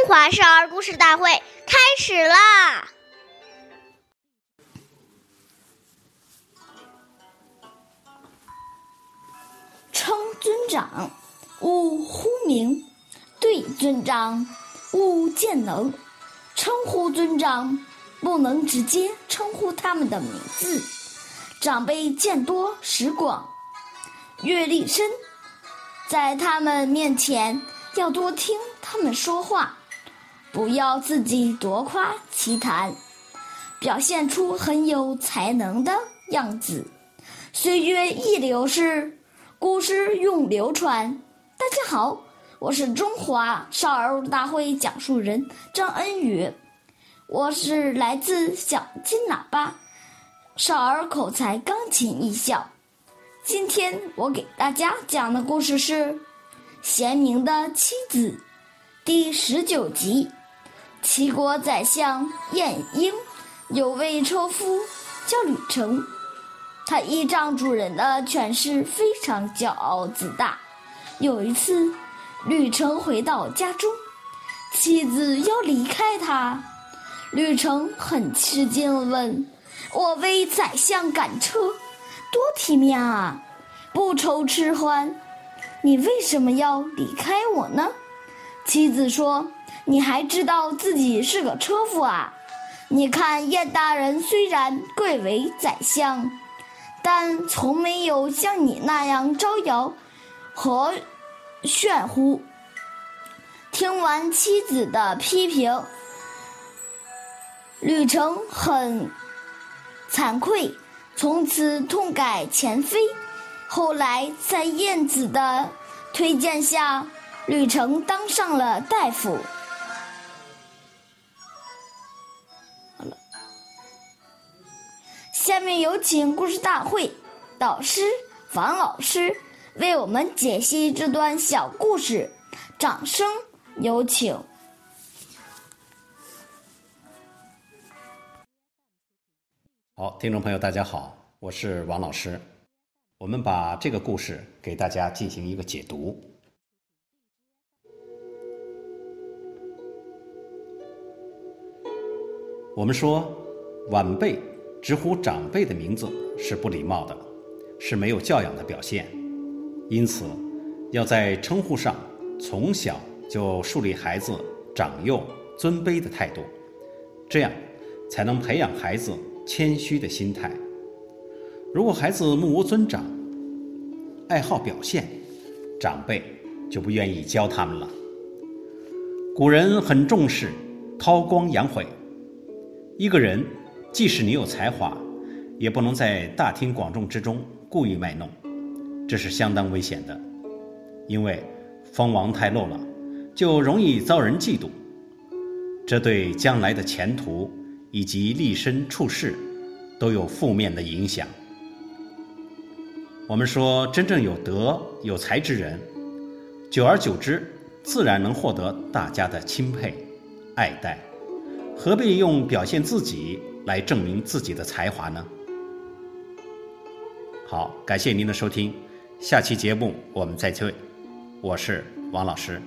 中华少儿故事大会开始啦！称尊长，勿呼名；对尊长，勿见能。称呼尊长，不能直接称呼他们的名字。长辈见多识广，阅历深，在他们面前要多听他们说话。不要自己夺夸其谈，表现出很有才能的样子。岁月易流逝，故事永流传。大家好，我是中华少儿大会讲述人张恩宇，我是来自小金喇叭少儿口才钢琴艺校。今天我给大家讲的故事是《贤明的妻子》第十九集。齐国宰相晏婴有位车夫叫吕成，他依仗主人的权势非常骄傲自大。有一次，吕成回到家中，妻子要离开他，吕成很吃惊，问：“我为宰相赶车，多体面啊，不愁吃欢，你为什么要离开我呢？”妻子说。你还知道自己是个车夫啊？你看燕大人虽然贵为宰相，但从没有像你那样招摇和炫乎。听完妻子的批评，吕成很惭愧，从此痛改前非。后来在燕子的推荐下，吕成当上了大夫。下面有请故事大会导师王老师为我们解析这段小故事，掌声有请。好，听众朋友，大家好，我是王老师。我们把这个故事给大家进行一个解读。我们说晚辈。直呼长辈的名字是不礼貌的，是没有教养的表现。因此，要在称呼上从小就树立孩子长幼尊卑的态度，这样才能培养孩子谦虚的心态。如果孩子目无尊长，爱好表现，长辈就不愿意教他们了。古人很重视韬光养晦，一个人。即使你有才华，也不能在大庭广众之中故意卖弄，这是相当危险的。因为锋芒太露了，就容易遭人嫉妒，这对将来的前途以及立身处世都有负面的影响。我们说，真正有德有才之人，久而久之，自然能获得大家的钦佩、爱戴，何必用表现自己？来证明自己的才华呢？好，感谢您的收听，下期节目我们再会，我是王老师。